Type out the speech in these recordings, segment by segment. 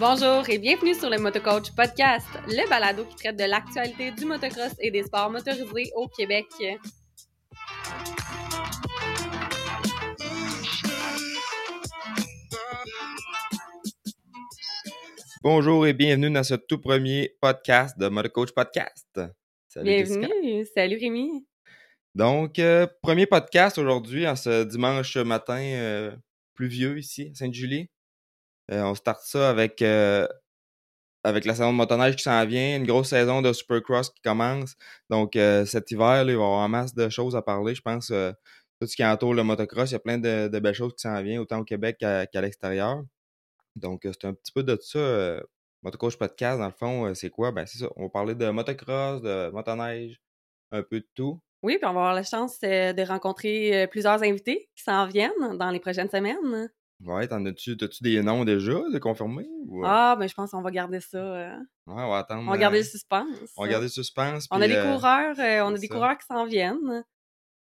Bonjour et bienvenue sur le Motocoach Podcast, le balado qui traite de l'actualité du motocross et des sports motorisés au Québec. Bonjour et bienvenue dans ce tout premier podcast de Motocoach Podcast. Salut bienvenue, salut Rémi. Donc, euh, premier podcast aujourd'hui, en ce dimanche matin euh, pluvieux ici, à Sainte-Julie. Euh, on start ça avec, avec la saison de motoneige qui s'en vient, une grosse saison de Supercross qui commence. Donc, cet hiver, il va y avoir en masse de choses à parler. Je pense tout ce qui entoure le motocross, il y a plein de, belles choses qui s'en viennent, autant au Québec qu'à l'extérieur. Donc, c'est un petit peu de ça. Motocoach Podcast, dans le fond, c'est quoi? Ben, c'est ça. On va parler de motocross, de motoneige, un peu de tout. Oui, puis on va avoir la chance de rencontrer plusieurs invités qui s'en viennent dans les prochaines semaines. Ouais, t'en as-tu, as-tu des noms déjà de confirmés? Ah, ben je pense qu'on va garder ça. Ouais, on va attendre. On va garder le suspense. On va garder le suspense. on a des coureurs, on a des coureurs qui s'en viennent.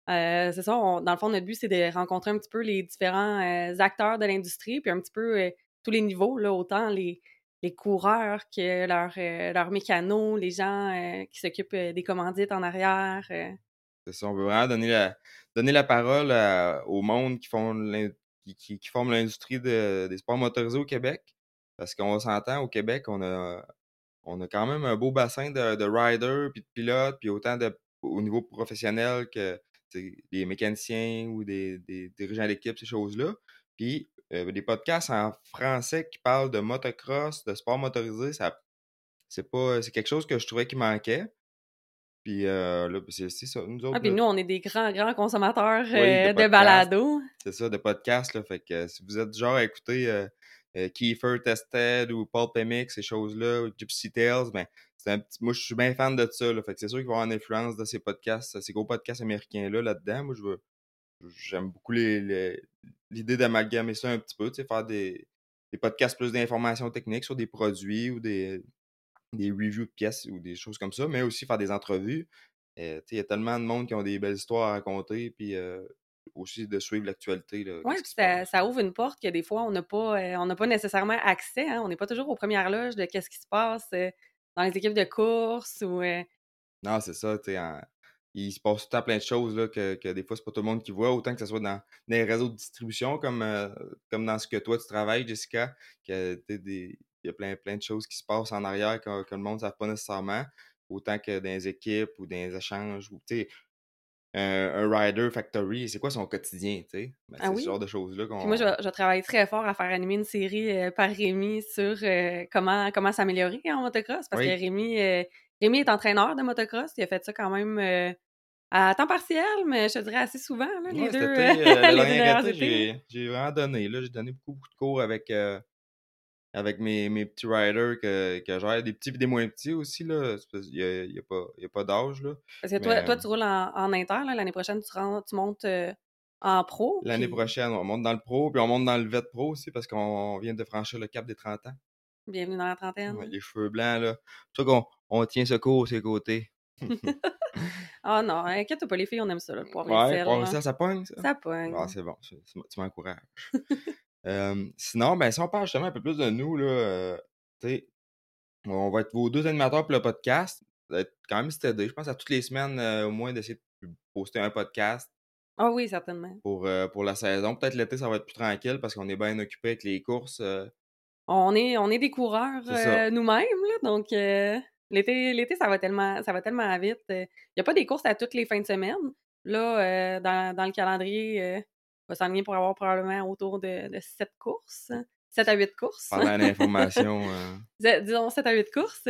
c'est ça, dans le fond, notre but, c'est de rencontrer un petit peu les différents acteurs de l'industrie, puis un petit peu tous les niveaux, là, autant les, les coureurs que leurs leur mécanos, les gens qui s'occupent des commandites en arrière. C'est ça, on veut vraiment donner la, donner la parole au monde qui font qui, forment l'industrie des sports motorisés au Québec. Parce qu'on s'entend, au Québec, on a, on a quand même un beau bassin de, de riders, puis de pilotes, puis autant de, au niveau professionnel que des mécaniciens ou des, dirigeants d'équipe, ces choses-là. Puis euh, des podcasts en français qui parlent de motocross, de sport motorisé, c'est c'est quelque chose que je trouvais qui manquait. Puis euh, là, c'est ça. Nous autres. Ah, puis nous, on est des grands, grands consommateurs euh, de, balado. C'est ça, de podcasts. Là, fait que si vous êtes du genre à écouter Kiefer Tested ou Paul Pemix, ces choses-là, ou Gypsy Tales, ben, c'est un petit... moi, je suis bien fan de ça. Là, fait que c'est sûr qu'il va y avoir une influence de ces podcasts, ces gros podcasts américains-là là-dedans. Moi, je veux. J'aime beaucoup l'idée les, d'amalgamer ça un petit peu, tu sais, faire des, des podcasts plus d'informations techniques sur des produits ou des, des reviews de pièces ou des choses comme ça, mais aussi faire des entrevues. Euh, il y a tellement de monde qui ont des belles histoires à raconter, puis euh, aussi de suivre l'actualité. Oui, ça, ça, ouvre une porte que des fois, on n'a pas, euh, pas nécessairement accès. Hein, on n'est pas toujours aux premières loges de qu'est-ce qui se passe dans les équipes de course. ou Non, c'est ça. il se passe tout à plein de choses là, que, que des fois, c'est pas tout le monde qui voit, autant que ce soit dans, les réseaux de distribution, comme, comme dans ce que toi, tu travailles, Jessica, que des il y a plein, plein de choses qui se passent en arrière que, le monde ne savent pas nécessairement, autant que dans les équipes ou dans les échanges. Ou, un, rider factory, c'est quoi son quotidien? Ben, ah c'est ce genre de choses-là qu'on... moi, je, je, travaille très fort à faire animer une série euh, par Rémi sur euh, comment, comment s'améliorer en motocross, parce que Rémi, euh, Rémi est entraîneur de motocross, il a fait ça quand même à temps partiel, mais je te dirais assez souvent, là, les deux. j'ai vraiment donné, là, j'ai donné beaucoup, beaucoup de cours avec avec mes, mes petits riders que, que j'ai, des petits et des moins petits aussi, là. Il n'y a, y a, pas, d'âge, là. Parce que toi, toi, tu roules en, en inter, l'année prochaine, tu, tu montes euh, en pro. L'année prochaine, on monte dans le pro, puis on monte dans le VET pro aussi, parce qu'on vient de franchir le cap des 30 ans. Bienvenue dans la trentaine. les cheveux blancs, là. C'est qu'on on tient ce cours ses côtés. Ah oh non, inquiète pas, les filles, on aime ça, le poivre ouais, et sel. ça pogne, ça? Ça pogne. Ah, c'est bon, tu m'encourages. sinon, ben, si on parle justement un peu plus de nous, là, euh, on va être vos deux animateurs pour le podcast. Quand même steady. Je pense à toutes les semaines, euh, au moins, d'essayer de poster un podcast. Ah oui, certainement. Pour, euh, pour la saison. Peut-être l'été, ça va être plus tranquille parce qu'on est bien occupé avec les courses. On, est, on est des coureurs nous-mêmes, donc l'été, l'été, ça va tellement ça va tellement vite. Il n'y a pas des courses à toutes les fins de semaine. Là, dans, dans, le calendrier, va s'enligner pour avoir probablement autour de, de 7 courses. 7 à 8 courses. Pendant l'information. Euh. Disons 7 à 8 courses.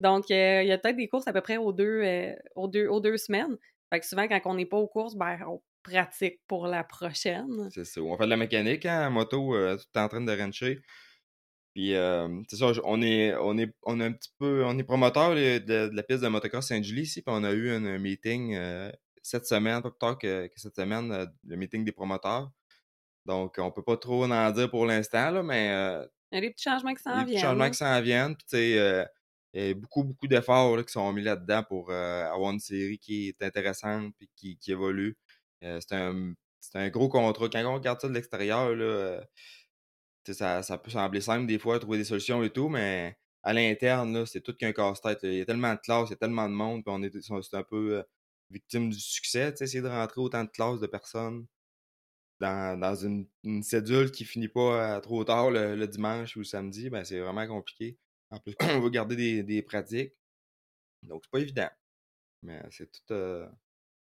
Donc, euh, il y a peut-être des courses à peu près aux deux, euh, aux deux, aux deux semaines. Fait que souvent, quand on n'est pas aux courses, ben, on pratique pour la prochaine. C'est ça. On fait de la mécanique, hein, moto, tout est en train de rancher. Puis, c'est ça, on est, on, est, on est un petit peu, on est promoteur de, la piste de motocross Saint-Julie ici, puis on a eu un meeting cette semaine, pas plus tard que, cette semaine, euh, le meeting des promoteurs. Donc, on peut pas trop en dire pour l'instant, mais. Euh, il y a des petits changements qui s'en viennent. Des petits changements qui s'en viennent. Puis, tu sais, euh, il y a beaucoup, beaucoup d'efforts qui sont mis là-dedans pour avoir une série qui est intéressante et qui, qui évolue. c'est un, un, gros contrat. Quand on regarde ça de l'extérieur, là ça, ça peut sembler simple des fois, trouver des solutions et tout, mais à l'interne, c'est tout qu'un casse-tête. Il y a tellement de classes, il y a tellement de monde, puis on est, c'est un peu victime du succès, essayer de rentrer autant de classes de personnes dans, dans une, une, cédule qui finit pas trop tard le, dimanche ou le samedi, ben c'est vraiment compliqué. En plus, on veut garder des, des pratiques. Donc, c'est pas évident. Mais c'est tout,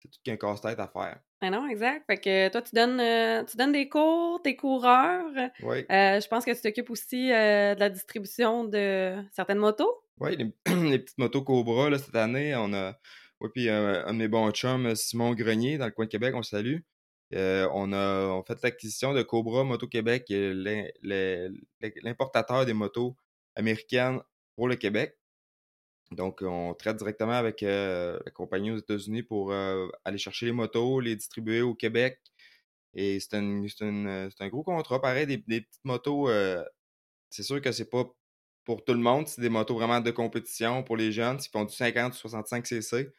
c'est tout qu'un casse-tête à faire. Ah non, exact. Fait que toi, tu donnes, euh, tu donnes des cours, tes coureurs. Oui. Euh, je pense que tu t'occupes aussi euh, de la distribution de certaines motos. Oui, les, petites motos Cobra, là, cette année, on a. Oui, puis un de mes bons chums, Simon Grenier, dans le coin de Québec, on le salue. on a fait l'acquisition de Cobra Moto Québec, l'importateur des motos américaines pour le Québec. Donc, on traite directement avec euh, la compagnie aux États-Unis pour euh, aller chercher les motos, les distribuer au Québec. Et c'est un, gros contrat. Pareil, des, petites motos, euh, c'est sûr que c'est pas pour tout le monde. C'est des motos vraiment de compétition pour les jeunes. Ils font du 50 ou 65 cc.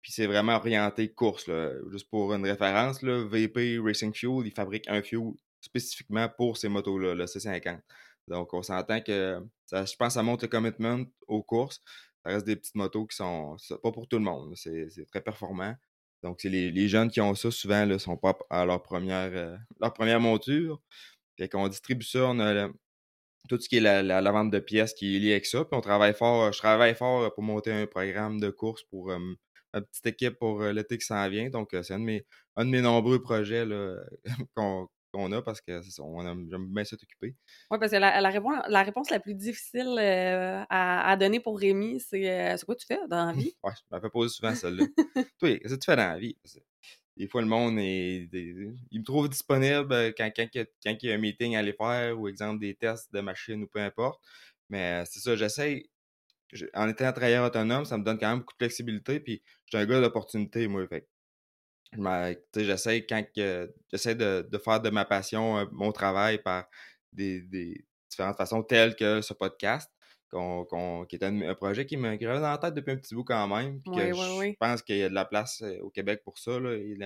Puis c'est vraiment orienté course. Là. Juste pour une référence, là, VP Racing Fuel, ils fabriquent un fuel spécifiquement pour ces motos-là, le C50. Donc, on s'entend que ça, je pense que ça montre le commitment aux courses ça reste des petites motos qui sont pas pour tout le monde. C'est très performant. Donc, c'est les, jeunes qui ont ça, souvent, ne sont pas à leur première, euh, leur première monture. Fait qu'on distribue ça, on a tout ce qui est la, vente de pièces qui est lié avec ça. Puis on travaille fort, je travaille fort pour monter un programme de course pour euh, ma petite équipe pour euh, l'été qui s'en vient. Donc, c'est un, de mes, un de mes nombreux projets qu'on a parce que j'aime bien s'occuper. Oui, parce que la, la, réponse, la réponse la plus difficile euh, à, à, donner pour Rémi, c'est euh, c'est quoi tu fais dans la vie? oui, je me fais poser souvent celle-là. Toi, qu'est-ce que tu fais dans la vie? Des fois, le monde est. il me trouve disponible euh, quand, quand, quand, il y a un meeting à aller faire ou, exemple, des tests de machine ou peu importe. Mais c'est ça, j'essaie. En étant un travailleur autonome, ça me donne quand même beaucoup de flexibilité. Puis, suis un gars d'opportunité, moi. Fait j'essaie quand j'essaie de, de, faire de ma passion euh, mon travail par des, des, différentes façons telles que ce podcast qui est un, projet qui me grave dans la tête depuis un petit bout quand même puis que je pense qu'il y a de la place au Québec pour ça là, il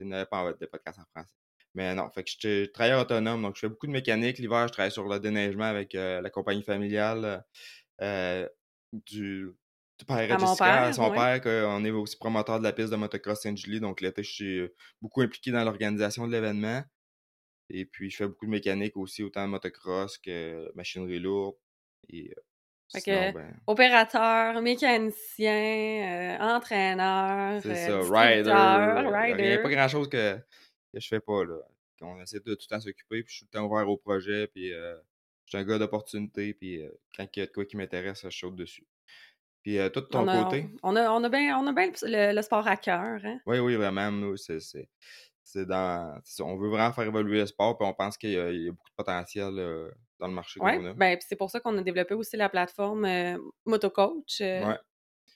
n'y pas de podcast en français mais non fait que je suis travailleur autonome donc je fais beaucoup de mécanique l'hiver je travaille sur le déneigement avec euh, la compagnie familiale du père à, Jessica, son père, qu'on est aussi promoteur de la piste de motocross Saint-Julie. Donc l'été, je suis beaucoup impliqué dans l'organisation de l'événement. Et puis, je fais beaucoup de mécanique aussi, autant motocross que machinerie lourde. Et, euh, ben opérateur, mécanicien, euh, entraîneur, c'est ça, rider. Il n'y a pas grand-chose que, que je fais pas. là. On essaie de tout le temps s'occuper, puis je suis tout le temps ouvert au projet, puis je suis un gars d'opportunité, puis quand il y a de quoi qui m'intéresse, je saute dessus. Puis euh, tout de ton côté? On a, on a bien on a le, sport à cœur. Hein? Oui, oui, vraiment. Nous, c'est dans. On veut vraiment faire évoluer le sport, puis on pense qu'il y, a beaucoup de potentiel dans le marché. Oui, ben, c'est pour ça qu'on a développé aussi la plateforme euh, MotoCoach. Euh, ouais.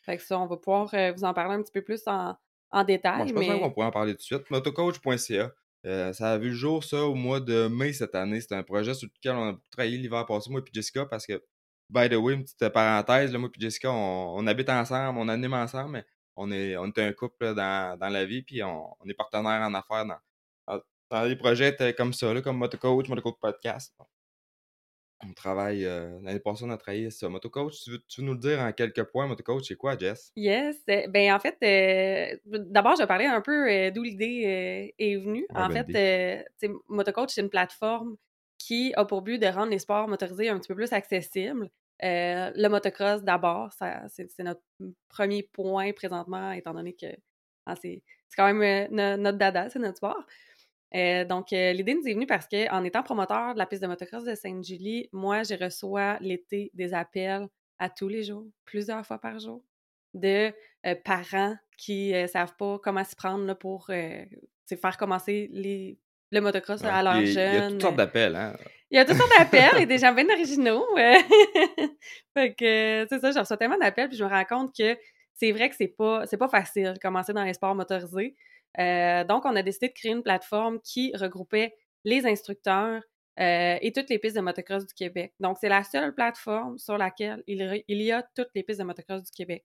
Fait que ça, on va pouvoir vous en parler un petit peu plus en, en détail. Moi, je pense qu'on pourrait en parler tout de suite. Motocoach.ca. ça a vu le jour, ça, au mois de mai cette année. C'était un projet sur lequel on a beaucoup travaillé l'hiver passé, moi et Jessica, parce que by the way, une petite parenthèse, là, moi et Jessica, on, habite ensemble, on anime ensemble, mais on est, on est un couple dans, dans la vie, puis on, est partenaire en affaires dans, dans, des projets comme ça, là, comme Motocoach, Motocoach Podcast. On travaille, euh, l'année passée, on a travaillé sur Motocoach. Tu veux, tu veux nous le dire en quelques points, Motocoach, c'est quoi, Jess? Yes. Euh, ben, en fait, euh, d'abord, je vais parler un peu d'où l'idée est venue. en fait, Motocoach, c'est une plateforme qui a pour but de rendre les sports motorisés un petit peu plus accessibles. Euh, le motocross, d'abord, c'est notre premier point présentement, étant donné que ah, c'est quand même euh, notre dada, c'est notre sport. Euh, donc, l'idée nous est venue parce qu'en étant promoteur de la piste de motocross de Sainte-Julie, moi, je reçois l'été des appels à tous les jours, plusieurs fois par jour, de parents qui ne savent pas comment s'y prendre là, pour faire commencer les, le motocross à leurs jeunes. Il y a toutes sortes d'appels, hein? Il y a toutes sortes d'appels et des gens bien originaux. fait que, c'est ça, je reçois tellement d'appels puis je me rends compte que c'est vrai que c'est pas, c'est pas facile de commencer dans les sports motorisés. Euh, donc, on a décidé de créer une plateforme qui regroupait les instructeurs euh, et toutes les pistes de motocross du Québec. Donc, c'est la seule plateforme sur laquelle il, il, y a toutes les pistes de motocross du Québec.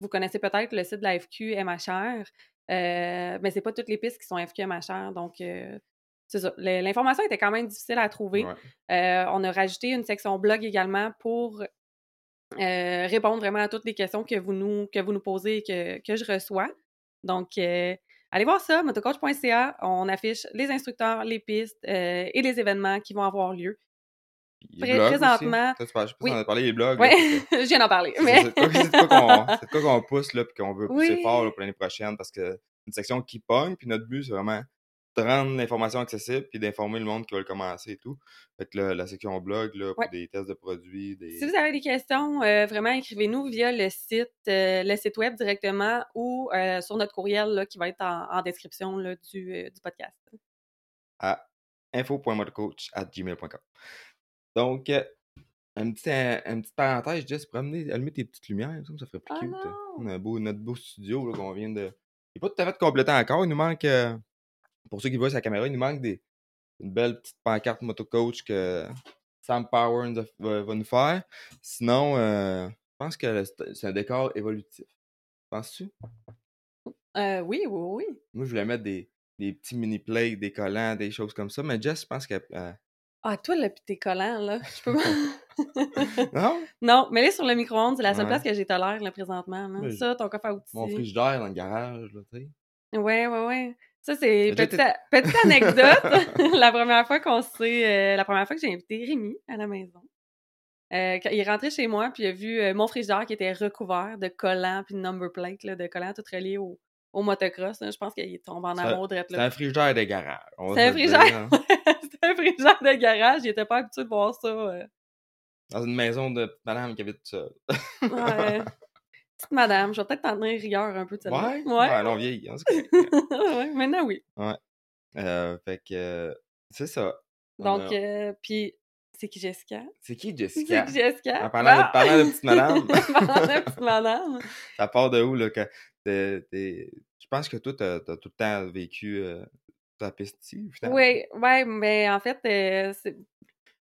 Vous connaissez peut-être le site de la FQ MHR, euh, mais c'est pas toutes les pistes qui sont FQ MHR. Donc, c'est ça. L'information était quand même difficile à trouver. on a rajouté une section blog également pour répondre vraiment à toutes les questions que vous nous, que vous nous posez et que, que je reçois. Donc, allez voir ça, motocoach.ca. On affiche les instructeurs, les pistes et les événements qui vont avoir lieu. présentement. Aussi. Tu, je oui. on a parlé des blogs. Oui, je viens d'en parler. Mais... C'est de quoi qu'on pousse là, puis qu'on veut pousser fort pour l'année prochaine parce que une section qui pogne, puis notre but, c'est vraiment de rendre l'information accessible puis d'informer le monde qui va le commencer et tout. Fait que la section blog, là, pour des tests de produits. Des... Si vous avez des questions, euh, vraiment, écrivez-nous via le site, euh, le site web directement ou euh, sur notre courriel là, qui va être en, description là, du, du, podcast. À info.modecoach.gmail.com. Donc, un petit, une petite parenthèse, Jess, pour amener, allumer tes petites lumières, ça, ça ferait plus oh cute. On a un beau, notre beau studio qu'on vient de. Il n'est pas tout à fait complété encore. Il nous manque pour ceux qui voient sa caméra, il nous manque des, une belle petite pancarte motocoach que Sam Power va, nous faire. Sinon, euh, je pense que c'est un décor évolutif. Penses-tu? Euh, oui, oui, oui. Moi, je voulais mettre des, des petits mini-plates, des collants, des choses comme ça, mais Jess, je pense que. Euh, ah, toi, là, pis tes collants, là, je peux pas. non? Non, mais là, sur le micro-ondes, c'est la seule place que j'ai tolère, là, présentement. Ça, ton coffre à outils. Mon frigidaire dans le garage, là, tu sais. Ouais, ouais, ouais. Ça, c'est petite, petite anecdote. la première fois qu'on s'est. Euh, la première fois que j'ai invité Rémi à la maison. Euh, il est rentré chez moi, puis il a vu euh, mon frigidaire qui était recouvert de collants puis de number plate, là, de collants tout reliés au, au motocross. Je pense qu'il tombe en amour de C'est un frigidaire de garage. C'est un frigidaire. Hein. c'est un frigidaire de garage. Il était pas habitué de voir ça. Dans une maison de madame qui habite seule. ouais. Petite madame, je vais peut-être t'en tenir rigueur un peu. Ouais? Ouais, ouais non, vieille. ouais, maintenant, oui. Ouais. Euh, fait que, c'est ça. Donc, euh, puis, c'est qui Jessica? C'est qui Jessica? C'est qui Jessica? En parlant, de, parlant de petite madame. en parlant de petite madame. ça part de où, là? Que Je pense que toi, t'as as tout le temps vécu euh, ta piste ici, Oui, ouais, mais en fait, euh,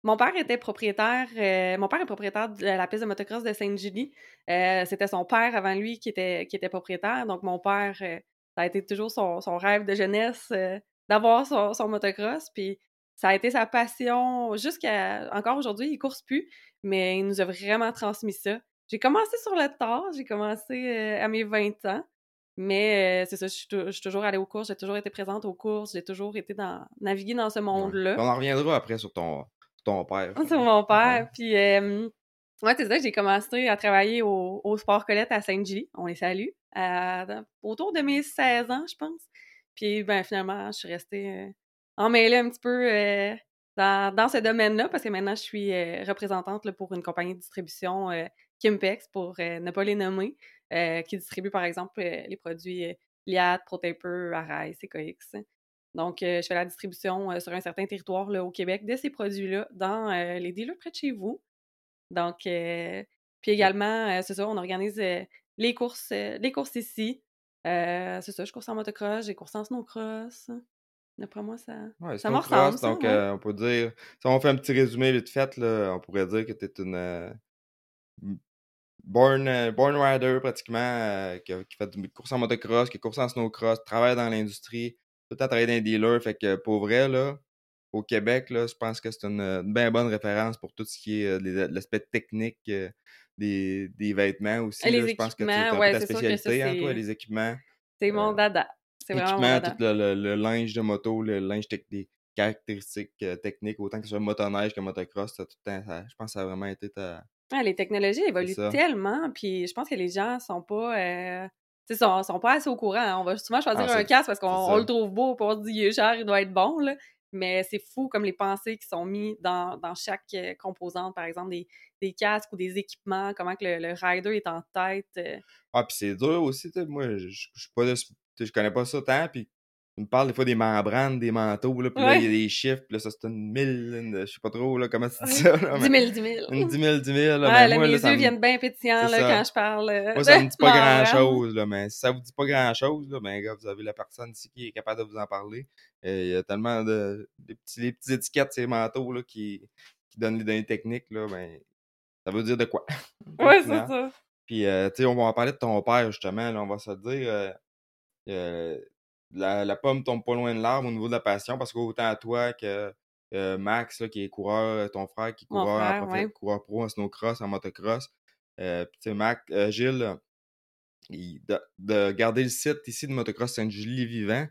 mon père était propriétaire, euh, mon père est propriétaire de la piste de motocross de Sainte-Julie. Euh, c'était son père avant lui qui était, qui était propriétaire. Donc, mon père, euh, ça a été toujours son, rêve de jeunesse d'avoir son, motocross. Puis, ça a été sa passion jusqu'à. Encore aujourd'hui, il course plus, mais il nous a vraiment transmis ça. J'ai commencé sur le tard, j'ai commencé à mes 20 ans. Mais c'est ça, je suis, toujours allée aux courses, j'ai toujours été présente aux courses, j'ai toujours été dans, naviguer dans ce monde-là. On en reviendra après sur ton, ton père. C'est mon père. Puis, euh, ouais, c'est ça, j'ai commencé à travailler au, au Sport Colette à Saint-Gilles. On les salue. autour de mes 16 ans, je pense. Puis, ben, finalement, je suis restée euh, emmêlée un petit peu euh, dans, dans, ce domaine-là parce que maintenant, je suis euh, représentante là, pour une compagnie de distribution Kimpex, pour ne pas les nommer, qui distribue, par exemple, les produits Liat, ProTaper, Arai, CKX. Donc, euh, je fais la distribution euh, sur un certain territoire là, au Québec de ces produits-là dans euh, les dealers près de chez vous. Donc, puis également, c'est ça, on organise les courses, les courses ici. c'est ça, je course en motocross, j'ai coursé en snowcross. D'après moi, ça, ouais, ça me ressemble. Donc, on peut dire, si on fait un petit résumé vite fait, là, on pourrait dire que tu es une born, born rider pratiquement, qui, qui, fait du course en motocross, qui course en snowcross, travaille dans l'industrie, tout à travailler dans les dealers. Fait que pour vrai, là, au Québec, là, je pense que c'est une, bien bonne référence pour tout ce qui est euh, l'aspect technique euh, des, des, vêtements aussi. Les je pense que ouais, ta spécialité, hein, toi, les équipements. C'est mon euh, dada. C'est vraiment mon dada. tout le, le, linge de moto, le linge des caractéristiques techniques, autant que ce soit motoneige que motocross, tout le temps, je pense que ça a vraiment été ta... les technologies évoluent tellement, puis je pense que les gens sont pas ils sont, sont pas assez au courant. Hein. On va souvent choisir ah, un casque parce qu'on le trouve beau, pour on se dit il est cher, il doit être bon. Là. Mais c'est fou comme les pensées qui sont mises dans, dans chaque euh, composante, par exemple des, des, casques ou des équipements, comment que le, rider est en tête. Euh. Ah, puis c'est dur aussi, moi, je, je, je connais pas ça tant, puis il me parle des fois des membranes, des manteaux, là, puis là, il y a des chiffres, puis là, ça, c'est une mille, je sais pas trop, là, comment tu dis ça, là. 10 000, 10 000. Une 10 000, 10 000, là. Ouais, là, mes yeux viennent bien pétillants, là, quand je parle. Euh, moi, ça me dit pas grand-chose, là, mais si ça vous dit pas grand-chose, là, ben, gars, vous avez la personne ici qui est capable de vous en parler. Il y a tellement de, des petits, les petites étiquettes, ces manteaux, là, qui, qui donnent les données techniques, là, ben, ça veut dire de quoi. ouais, c'est ça. Puis, euh, tu sais, on va en parler de ton père, justement, là, on va se dire, euh, la, la, pomme tombe pas loin de l'arbre au niveau de la passion parce qu'autant à toi que euh, Max, là, qui est coureur, ton frère qui est coureur, en, coureur pro en snowcross, en motocross, euh, puis Mac, euh, Gilles, de, garder le site ici de motocross Sainte-Julie vivant,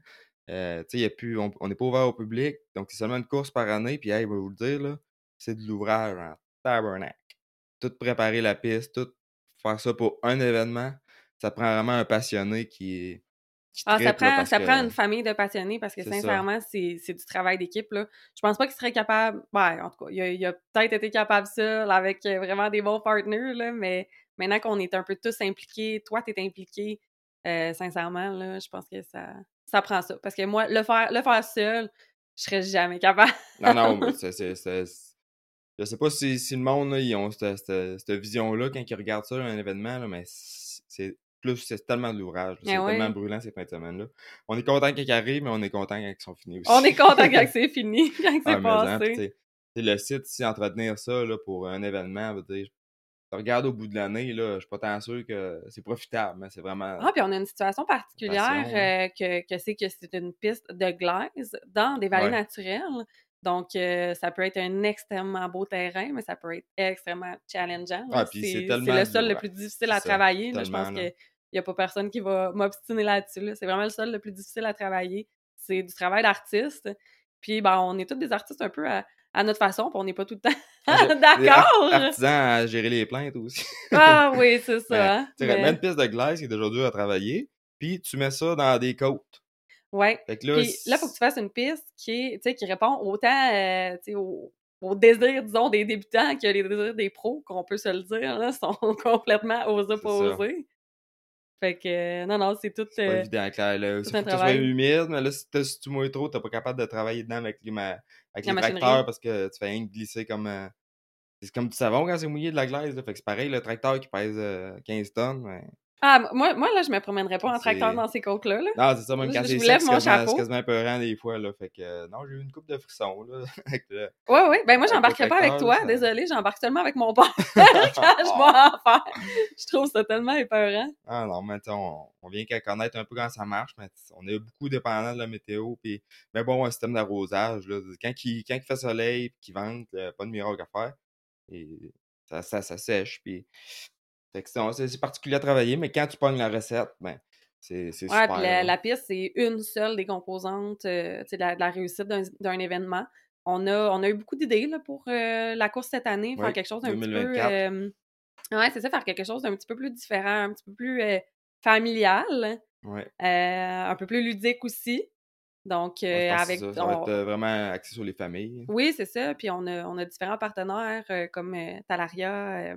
euh, y a plus, on n'est pas ouvert au public, donc c'est seulement une course par année, puis hey, je vais vous le dire, là, c'est de l'ouvrage en tabernacle. Tout préparer la piste, tout faire ça pour un événement, ça prend vraiment un passionné qui est. ah, ça prend, ça prend une famille de passionnés parce que sincèrement, c'est du travail d'équipe. Je pense pas qu'il serait capable. Ouais, en tout cas, il a, peut-être été capable seul avec euh, vraiment des bons partenaires, là, mais maintenant qu'on est un peu tous impliqués, toi, tu es impliqué, euh, sincèrement, là, je pense que ça, ça prend ça. Parce que moi, le faire, le faire seul, je serais jamais capable. non, non, mais c'est. Je sais pas si, si le monde, ils ont cette, cette, vision-là quand ils regardent ça, un événement, là, mais c'est c'est tellement de l'ouvrage. C'est eh tellement brûlant ces fins de semaine-là. On est content qu'ils arrivent, mais on est content quand ils sont finis aussi. On est content quand c'est fini, quand c'est ah, passé. le site, si entretenir ça là, pour un événement, dire, regarde au bout de l'année, là, je suis pas tant sûr que c'est profitable, mais c'est vraiment. Ah, puis on a une situation particulière euh, que, que c'est que c'est une piste de glace dans des vallées naturelles. Donc, euh, ça peut être un extrêmement beau terrain, mais ça peut être extrêmement challengeant. Ah, c'est le sol le plus difficile à travailler. je pense qu'il n'y a pas personne qui va m'obstiner là-dessus. C'est vraiment le sol le plus difficile à travailler. C'est du travail d'artiste. Puis, ben, on est tous des artistes un peu à, à notre façon, puis on n'est pas tout le temps d'accord. Artisans à gérer les plaintes aussi. ah oui, c'est ça. Tu mais... mets une piste de glace qui est déjà dur à travailler, puis tu mets ça dans des côtes. Ouais. Fait là, puis là, il faut que tu fasses une piste qui, qui répond autant euh, au, au désir, disons, des débutants que les désirs des pros, qu'on peut se le dire, là, sont complètement aux opposés. Fait que, non, non, c'est tout. C'est pas euh, évident, Claire. Là. Faut que soit humide, mais là, si, si tu mouilles trop, t'es pas capable de travailler dedans avec les, avec les tracteurs parce que tu fais rien glisser comme. Euh, c'est comme du savon quand c'est mouillé de la glace. Là. Fait que c'est pareil, le tracteur qui pèse 15 euh, tonnes. Mais... Ah, moi, moi, là, je me promènerais pas en tracteur dans ces côtes-là. Là. Non, c'est ça, même quand c'est sec, c'est quasiment, peurant des fois, là. Fait que, euh, non, j'ai eu une coupe de frissons, là. Oui, oui. Ben, moi, j'embarquerais pas avec toi. Désolé, j'embarque seulement avec mon père quand je vais en faire. Je trouve ça tellement épeurant. Ah, non, mais on, on vient qu'à connaître un peu comment ça marche, mais on est beaucoup dépendant de la météo. Puis, mais bon, un système d'arrosage, là. Quand il, quand il fait soleil, qu'il vente, pas de miracle à faire. Et ça, ça, ça sèche. Puis, c'est particulier à travailler, mais quand tu pognes la recette, ben, c'est super. Puis la, la, piste, c'est une seule des composantes euh, de, la, de, la, réussite d'un événement. On a, on a eu beaucoup d'idées pour euh, la course cette année, faire quelque chose d'un petit peu. Euh, ouais, c'est ça, faire quelque chose d'un petit peu plus différent, un petit peu plus familial. Ouais. un peu plus ludique aussi. Donc, avec. Ça, ça va être vraiment axé sur les familles. Oui, c'est ça. Puis on a, on a différents partenaires comme Talaria,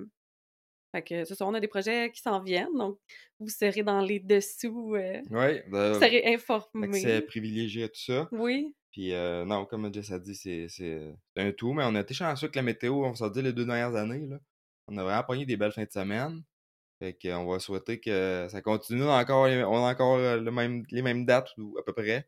fait que c'est ça, on a des projets qui s'en viennent, donc vous serez dans les dessous. Euh, oui, vous serez informés. C'est privilégié à tout ça. Oui. Puis euh, non, comme Jess a dit, c'est un tout, mais on a été chanceux que la météo, on s'en dit les deux dernières années. Là. On a vraiment pogné des belles fins de semaine. Fait qu'on va souhaiter que ça continue. encore, on a encore euh, le même, les mêmes dates, à peu près.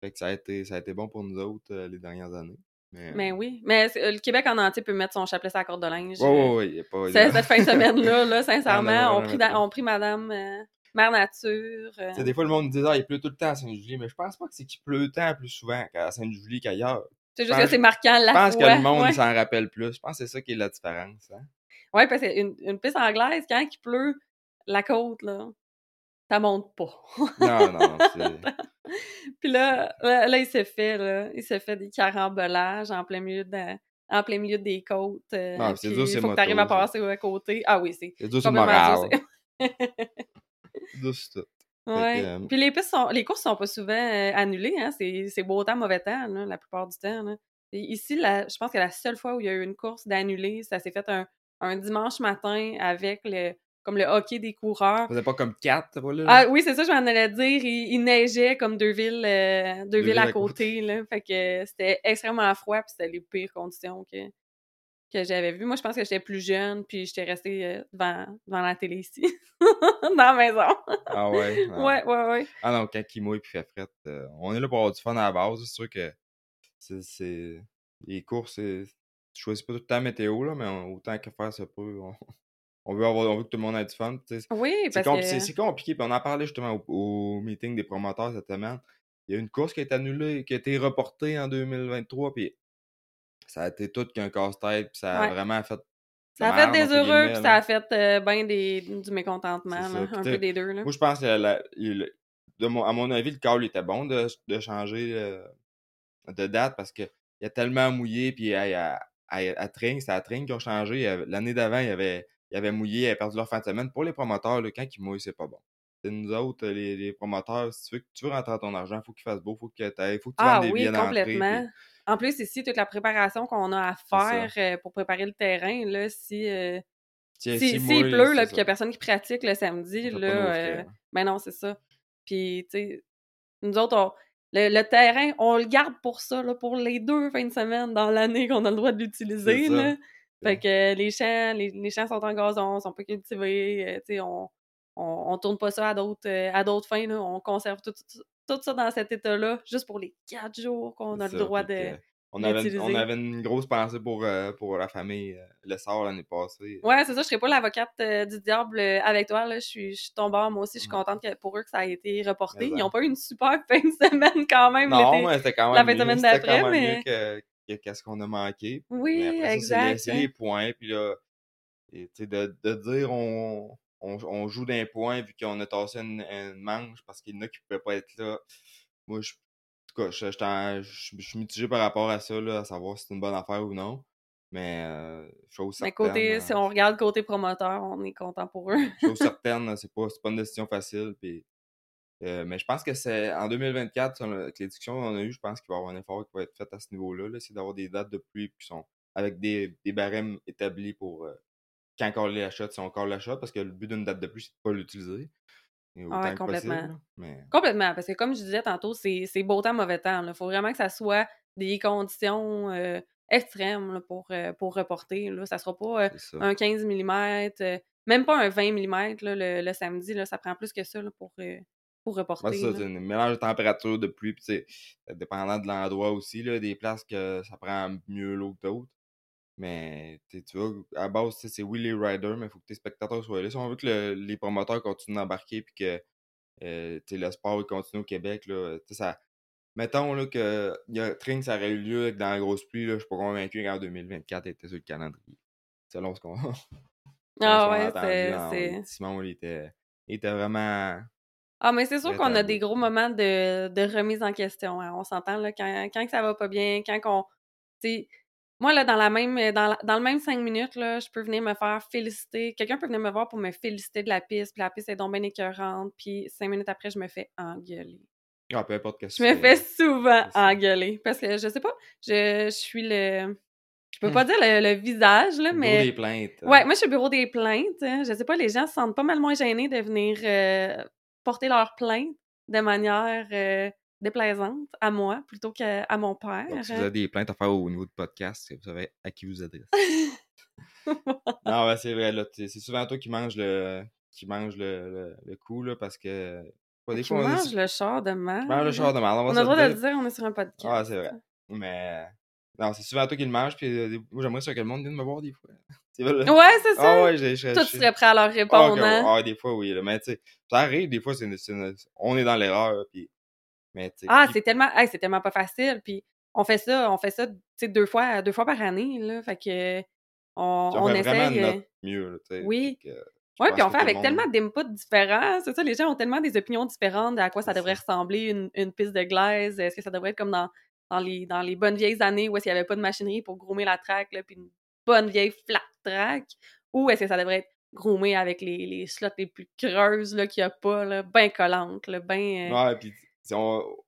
Fait que ça a été, ça a été bon pour nous autres les dernières années. Mais, oui. Mais euh, le Québec en entier peut mettre son chapelet sur la corde de linge. Oui, oui, oui. Cette fin de semaine-là, là, sincèrement, on, pris Madame euh, Mère Nature. Euh. Des fois, le monde dit ah, il pleut tout le temps à Sainte-Julie, mais je pense pas que c'est qu'il pleut tant plus souvent à Sainte-Julie qu'ailleurs. C'est juste que c'est marquant la Je pense que le monde s'en rappelle plus. Je pense que c'est ça qui est la différence. Hein? Oui, parce qu'une une piste anglaise, quand il pleut, la côte, là, ça monte pas. non, non, Puis là, là, il s'est fait, là, il s'est fait des carambolages en plein milieu de, en plein milieu des côtes. Euh, non, c'est dur, Il faut que tu arrives à passer à côté. Ah oui, c'est. C'est dur, c'est moral. c'est tout. Ouais. Euh, puis les, pistes sont, les courses sont pas souvent euh, annulées, hein. C'est beau temps, mauvais temps, là, la plupart du temps. Là. ici, la, je pense que la seule fois où il y a eu une course d'annulée, ça s'est fait un, un dimanche matin avec le, comme le hockey des coureurs. Vous pas comme quatre, voilà. Ah oui, c'est ça, je m'en allais dire. Il, neigeait comme deux villes, euh, deux, villes, à côté, là. Fait que c'était extrêmement froid, puis c'était les pires conditions que, que j'avais vues. Moi, je pense que j'étais plus jeune, puis j'étais restée euh, devant, devant la télé ici, dans la maison. ah ouais? Ouais, ouais, ouais. Ah non, quand il mouille puis fait fret, euh, on est là pour avoir du fun à la base. C'est sûr que c'est... Les courses, tu choisis pas tout le temps météo, là, mais autant que faire ça peut, on veut, avoir, on veut que tout le monde ait du fun. Oui, parce que... C'est compliqué. Puis on en parlait justement au, meeting des promoteurs cette semaine. il y a une course qui a été annulée, qui a été reportée en 2023, puis ça a été tout qu'un casse-tête, puis ça a vraiment fait. Ça a fait des heureux, puis ça a fait euh, bien du mécontentement, un peu des deux. Là. Moi, je pense que, à mon avis, le call était bon de, de changer euh, de date parce qu'il a tellement mouillé, puis à, à, Tring, c'est à Tring qui ont changé. L'année d'avant, il y avait, il avait mouillé, ils avaient perdu leur fin de semaine. Pour les promoteurs, quand ils mouillent, c'est pas bon. C'est nous autres, les, les, promoteurs, si tu veux, tu veux rentrer ton argent, il faut qu'il fasse beau, faut que il faut que tu ah, des oui, complètement. En plus, ici, toute la préparation qu'on a à faire euh, pour préparer le terrain, là, si, euh, si, si, pleut, là, puis qu'il n'y a personne qui pratique le samedi, là, euh, ben non, c'est ça. Puis, tu sais, nous autres, le, terrain, on le garde pour ça, là, pour les deux fins de semaine dans l'année qu'on a le droit de l'utiliser. Fait que les champs, les, champs sont en gazon, sont pas cultivés, tu sais, on, on, on, tourne pas ça à d'autres à d'autres fins, là. on conserve tout, tout ça dans cet état-là, juste pour les quatre jours qu'on a le droit de. On avait, on avait une grosse pensée pour, euh, pour la famille, euh, le sort l'année passée. Ouais, c'est ça, je serais pas l'avocate euh, du diable avec toi. Là. Je, suis, je suis tombée, moi aussi, je suis contente que pour eux que ça a été reporté. Ils n'ont pas eu une super fin de semaine quand même. Non, mais c'était quand même. La fin de semaine d'après, mais. que, qu'est-ce qu'on a manqué. Oui, exact. C'est les points, puis là, et, de, de dire on, on, on joue d'un point vu qu'on a tassé une, manche parce qu'il y en a qui pouvaient pas être là. Moi, je, en tout cas, je, je, suis mitigé par rapport à ça, là, à savoir si c'est une bonne affaire ou non. Mais euh, chose certaine. Mais côté, si on regarde côté promoteur, on est content pour eux. chose certaine, c'est pas, pas une décision facile. Puis, euh, mais je pense que c'est en 2024, avec les discussions qu'on a eues, je pense qu'il va y avoir un effort qui va être fait à ce niveau-là. -là, c'est d'avoir des dates de pluie qui sont avec des, des barèmes établis pour euh, quand on l'achète, si on encore l'achète, parce que le but d'une date de plus, c'est de pas l'utiliser. Ah complètement. Complètement, parce que comme je disais tantôt, c'est beau temps, mauvais temps. Il faut vraiment que ça soit des conditions euh, extrêmes pour, euh, pour reporter. Là. Ça sera pas un 15 mm, même pas un 20 mm le, le, samedi. Là, ça prend plus que ça pour, pour reporter. c'est un mélange de température, de pluie, puis dépendant de l'endroit aussi, là, des places que ça prend mieux l'eau que d'autres. Mais tu vois, à base, c'est oui les riders, mais il faut que tes spectateurs soient là. Si on veut que les promoteurs continuent d'embarquer puis que euh, le sport continue au Québec, là, ça. Mettons là, que y a, Tring, ça aurait eu lieu dans la grosse pluie, là, je suis pas convaincu qu'en 2024, il était sur le calendrier. Selon ce qu'on Ah ouais, c'est. Simon, il était, il était vraiment. Ah, mais c'est sûr qu'on a des gros moments de, de remise en question. Hein. On s'entend là, quand, quand ça va pas bien, quand on. Moi, là, dans la même dans, dans le même cinq minutes, là, je peux venir me faire féliciter. Quelqu'un peut venir me voir pour me féliciter de la piste, puis la piste est donc bien écœurante, puis cinq minutes après, je me fais engueuler. Ah, peu importe Je me fais souvent engueuler. Parce que je sais pas, je, je suis le. Je peux pas dire le, visage, là, mais. Bureau des plaintes. Hein. Ouais, moi, je suis au bureau des plaintes. Hein. Je sais pas, les gens se sentent pas mal moins gênés de venir euh, porter leurs plaintes de manière euh, déplaisante à moi plutôt qu'à mon père. Donc, si vous avez des plaintes à faire au niveau du podcast, vous savez à qui vous adressez. non, c'est vrai. C'est souvent toi qui mange le, qui mange le, le, coup, là, parce que. des fois, on mange le char de mal. mange le char de mal. On, a le droit de le dire, on est sur un podcast. Ah, c'est vrai. Mais. Non, c'est souvent toi qui le mange, puis euh, moi, j'aimerais ça que le monde vienne me voir des fois. Ouais, c'est ça. Ah, ouais, j'ai, Toi, tu serais prêt à leur répondre, ah, hein? ah, des fois, oui. Mais tu sais, ça arrive, des fois, c'est, on est dans l'erreur, puis ah, c'est tellement, c'est tellement pas facile. Puis on fait ça, on fait ça, deux fois, deux fois par année, là. Fait que on, on, essaye. mieux, Oui. Oui, puis on fait avec tellement d'inputs différents. C'est ça, les gens ont tellement des opinions différentes de à quoi ça devrait ressembler une, une piste de glaise. Est-ce que ça devrait être comme dans, dans, les, dans les bonnes vieilles années où qu'il n'y avait pas de machinerie pour groomer la là, puis bonne vieille flat track? Ou est-ce que ça devrait être groomé avec les, les slots les plus creuses qu'il n'y a pas, là, bien collantes, bien... Euh... Ouais, puis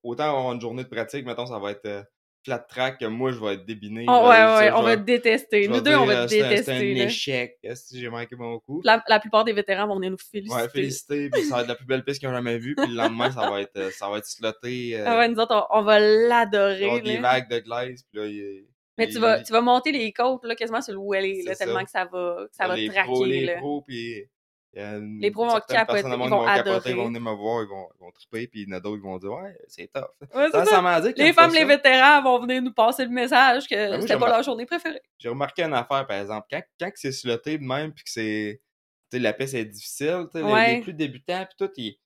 autant avoir une journée de pratique, mettons, ça va être euh, flat track que moi, je vais être débiné. Oh, ouais, ouais, on va te détester. Nous deux, on va te détester. C'est un échec. Si j'ai manqué mon coup. La, la, plupart des vétérans vont venir nous féliciter. Ouais, féliciter. Puis ça va être la plus belle piste qu'ils ont jamais vue. Puis le lendemain, ça va être, euh, ça va être sloté. Euh, ah ouais, nous autres, on, va l'adorer. des vagues de glace. Puis là, il, mais tu vas, tu vas monter les côtes là, quasiment sur le Welly, là, tellement que ça va, ça va les traquer. Pros, les là. pros, puis les pros vont capoter, ils vont adorer. Ils vont venir me voir, ils vont, ils vont triper, puis il y en a d'autres qui vont dire « Ouais, c'est tough. Ouais, ça, ça. Dit les femmes, les vétérans vont venir nous passer le message que ben c'était pas leur journée préférée. J'ai remarqué une affaire, par exemple. Quand, quand c'est sloté de même, puis que c'est... la piste est difficile, les, les, plus débutants, puis tout, ils,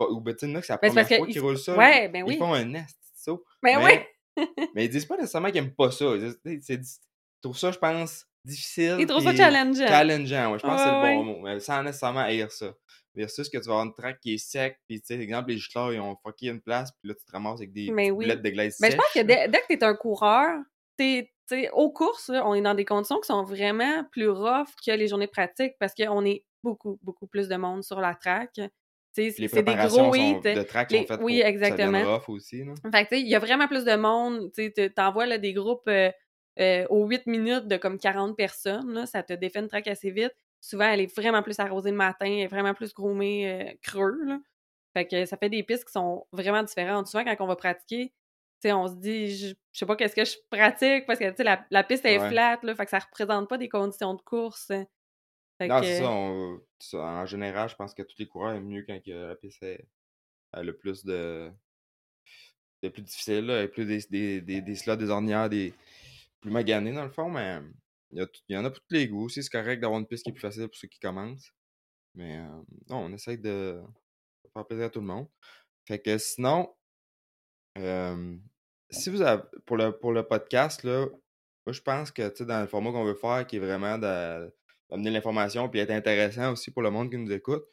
ou ben, tu sais, c'est la première fois qu'ils roulent ça. Ouais, ben oui. Ils font un nest, ça. Ben mais, oui! mais ils disent pas nécessairement qu'ils aiment pas ça. Ils trouvent ça, je pense, difficile. Ils trouvent ça challengeant. Challengeant, ouais. Je pense que c'est le bon mot. Mais sans nécessairement haïr ça. Versus que tu vas avoir une track qui est sec, puis tu sais, exemple, les juteurs, ils ont fucké une place, puis là, tu te ramasses avec des boulettes de glace Mais je pense que dès, que tu es un coureur, t'es aux courses, on est dans des conditions qui sont vraiment plus rough que les journées pratiques parce qu'on est beaucoup, beaucoup plus de monde sur la track. C'est des gros hits. de track sont faites oui, exactement. rough aussi. Fait il y a vraiment plus de monde. Tu envoies des groupes euh, euh, aux 8 minutes de comme 40 personnes. Là, ça te défait une track assez vite souvent, elle est vraiment plus arrosée le matin, elle est vraiment plus groomée euh, creux. Là. Fait que ça fait des pistes qui sont vraiment différentes. Souvent, quand on va pratiquer, on se dit, je, sais pas qu'est-ce que je pratique parce que la, la piste est flat, là, fait que ça représente pas des conditions de course. non, c'est ça, En général, je pense que tous les coureurs aiment mieux quand la piste a le plus de. C'est plus difficile, là, plus des, des, des, slots, des ornières, des plus maganés dans le fond, mais il y, en a pour tous les goûts. C'est correct d'avoir une piste qui est plus facile pour ceux qui commencent. Mais non, on essaye de, faire plaisir à tout le monde. Fait que sinon, si vous avez, pour le, pour le podcast, là, moi je pense que dans le format qu'on veut faire, qui est vraiment d'amener l'information et être intéressant aussi pour le monde qui nous écoute,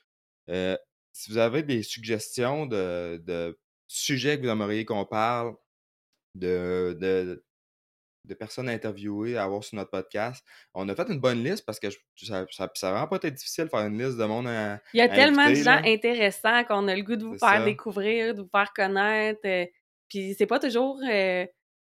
euh, si vous avez des suggestions de, de sujets que vous aimeriez qu'on parle, de, de, de personnes à interviewer, à avoir sur notre podcast. On a fait une bonne liste parce que ça, ça, ça vraiment pas été difficile de faire une liste de monde à, Il y a tellement de gens intéressants qu'on a le goût de vous faire découvrir, de vous faire connaître. Euh, puis c'est pas toujours, euh,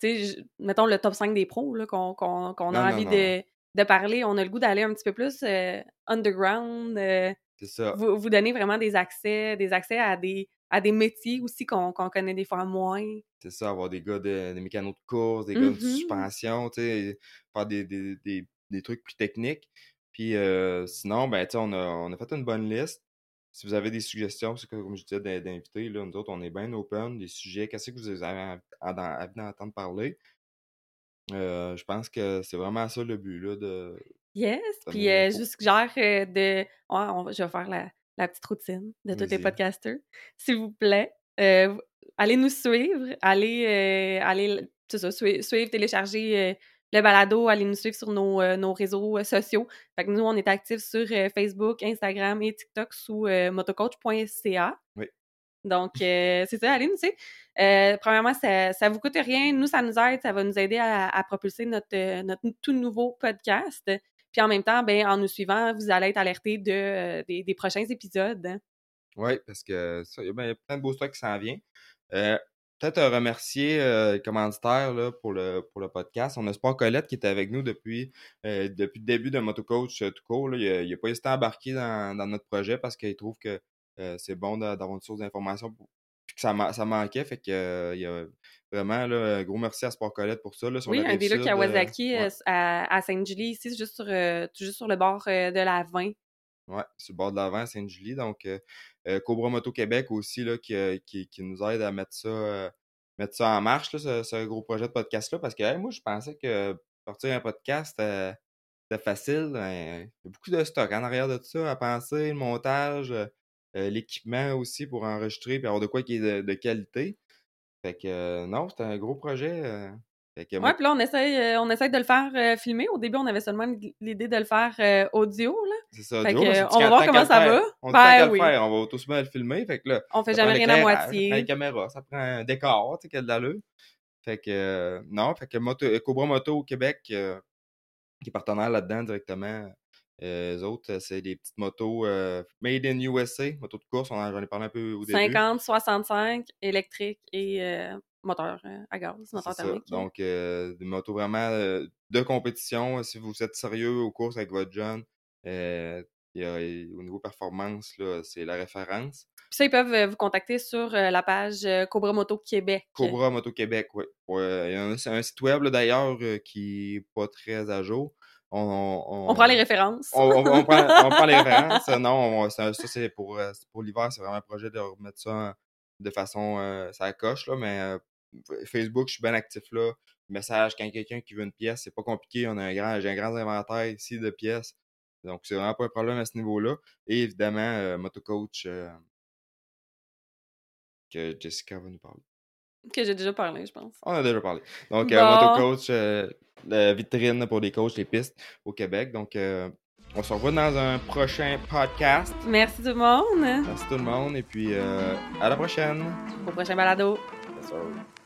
tu sais, mettons le top 5 des pros qu'on a envie de, de, parler. On a le goût d'aller un petit peu plus euh, underground. c'est ça. Vous, vous donner vraiment des accès, des accès à des à des métiers aussi qu'on connaît des fois moins. C'est ça, avoir des gars de, des mécanos de course, des gars de mm-hmm. suspension, tu sais, faire des, des, des, des, trucs plus techniques. Puis euh, sinon, ben, tu sais, on a, on a fait une bonne liste. Si vous avez des suggestions, c'est comme je disais, d'inviter, là, nous autres, on est bien open, des sujets, qu'est-ce que vous avez envie d'entendre parler. Euh, je pense que c'est vraiment ça le but, là, de... Yes, puis euh, je suggère de... on, je vais faire la, la petite routine de tous les podcasters. S'il vous plaît, euh, allez nous suivre, allez, allez ça, suivre, télécharger le balado, allez nous suivre sur nos, nos réseaux sociaux. Fait que nous, on est actifs sur Facebook, Instagram et TikTok sous motocoach.ca. Oui. Donc, c'est ça, allez nous suivre. premièrement, ça ne vous coûte rien. Nous, ça nous aide. Ça va nous aider à, propulser notre, notre tout nouveau podcast. Puis en même temps, ben, en nous suivant, vous allez être alerté de, euh, des, prochains épisodes. Hein. Oui, parce que ça, il y a plein de beaux stocks qui s'en viennent. Euh, Peut-être remercier euh, les là, pour, le, pour le podcast. On a Sport Colette qui était avec nous depuis, euh, depuis le début de Motocoach tout court. Il n'a pas hésité à embarquer dans notre projet parce qu'il trouve que c'est bon d'avoir une source d'information puis que ça, ça manquait. Fait que il y a Vraiment, là, un gros merci à Sport Colette pour ça. Là, sur oui, un des à Kawasaki euh, à, à Sainte-Julie, ici, juste sur, euh, juste sur le bord euh, de la 20. Oui, sur le bord de la 20 à Sainte-Julie. Donc, Cobra Moto Québec aussi, là, qui, qui, qui, nous aide à mettre ça, mettre ça en marche, là, ce, gros projet de podcast-là. Parce que moi, je pensais que sortir un podcast, c'était facile. Ben, il y a beaucoup de stock en arrière de tout ça à penser, le montage, l'équipement aussi pour enregistrer et avoir de quoi qui est de qualité. Fait que euh, non, c'était un gros projet. Euh, ouais, puis là, on essaye, euh, on essaye de le faire filmer. Au début, on avait seulement l'idée de le faire audio. là. C'est ça, audio. on va voir comment ça va. On ben, oui. le faire. On va tout simplement le filmer. Fait que là, on fait jamais rien à moitié. Ça prend une caméra, ça prend un décor, tu sais, qui a de l'allure. Fait que non, fait que Moto, Cobra Moto au Québec, qui est partenaire là-dedans directement, euh, les autres, c'est des petites motos euh, made in USA, motos de course, j'en ai parlé un peu au début. 50, 65, électrique et euh, moteur à gaz, moteur thermique. Donc, des motos vraiment de compétition. Si vous êtes sérieux aux courses avec votre jeune, au niveau performance, c'est la référence. Puis ça, ils peuvent vous contacter sur la page Cobra Moto Québec. Cobra Moto Québec, oui. Ouais, il y a un, un site web d'ailleurs qui n'est pas très à jour. On, prend les références. on, prend, les références. Non, ça, c'est pour, euh, pour l'hiver, c'est vraiment un projet de remettre ça de façon. Euh, ça coche, là, mais euh, Facebook, je suis bien actif là. Message, quand quelqu'un qui veut une pièce, c'est pas compliqué. On a un grand, j'ai un grand inventaire ici de pièces. Donc, c'est vraiment pas un problème à ce niveau-là. Et évidemment, Motocoach que Jessica va nous parler. Que j'ai déjà parlé, je pense. On a déjà parlé. Donc, Bon. motocoach, euh, la vitrine pour les coachs, les pistes au Québec. Donc, euh, on se revoit dans un prochain podcast. Merci tout le monde. Merci tout le monde et puis euh, à la prochaine. Au prochain balado. Yes, sir.